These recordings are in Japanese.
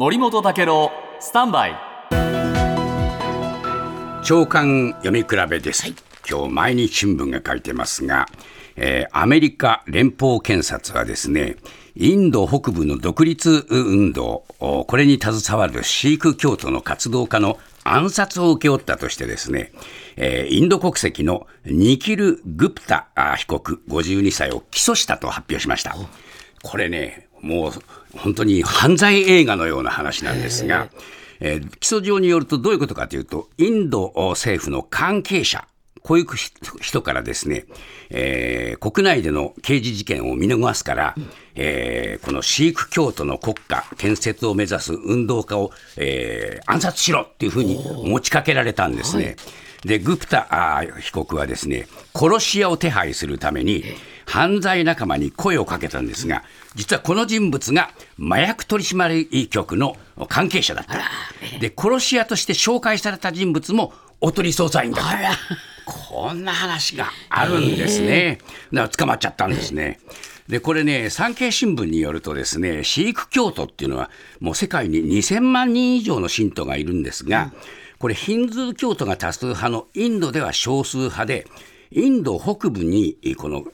森本武郎スタンバイ。長官読み比べです、今日毎日新聞が書いてますが、えーアメリカ連邦検察はですねインド北部の独立運動おこれに携わるシーク教徒の活動家の暗殺を請け負ったとしてですね、えーインド国籍のニキル・グプタあ被告52歳を起訴したと発表しました。これね、もう本当に犯罪映画のような話なんですが、えー起訴状によるとどういうことかというと、インド政府の関係者、こういう人からですね、えー国内での刑事事件を見逃すから、えーこのシーク教徒の国家建設を目指す運動家を、えー暗殺しろっていうふうに持ちかけられたんですね。で、グプタ被告はですね、殺し屋を手配するために、犯罪仲間に声をかけたんですが、実はこの人物が麻薬取締局の関係者だった。で、殺し屋として紹介された人物もおとり捜査員だった。こんな話があるんですね。だから捕まっちゃったんですね。で、これね、産経新聞によるとですね、シーク教徒っていうのは、もう世界に2000万人以上の信徒がいるんですが、これヒンズー教徒が多数派のインドでは少数派で、インド北部にこの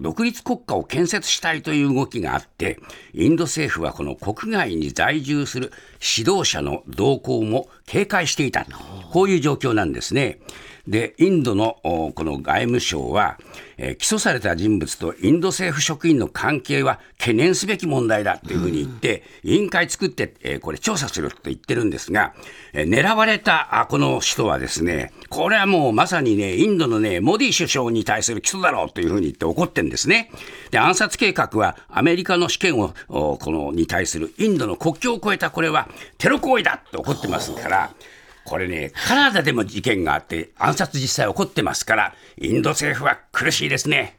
独立国家を建設したいという動きがあって、インド政府はこの国外に在住する指導者の動向も警戒していた。こういう状況なんですね。で、インドのおこの外務省は、えー起訴された人物とインド政府職員の関係は懸念すべき問題だというふうに言って、委員会作って、えーこれ調査すると言ってるんですが、えー狙われたあこの人はですね、これはもうまさにね、インドのね、モディ首相に対する起訴だろうというふうに言って怒ってるんですね。で、暗殺計画はアメリカの試験を、おこのに対するインドの国境を越えたこれはテロ行為だと怒ってますから、これね、カナダでも事件があって、暗殺実際起こってますから、インド政府は苦しいですね。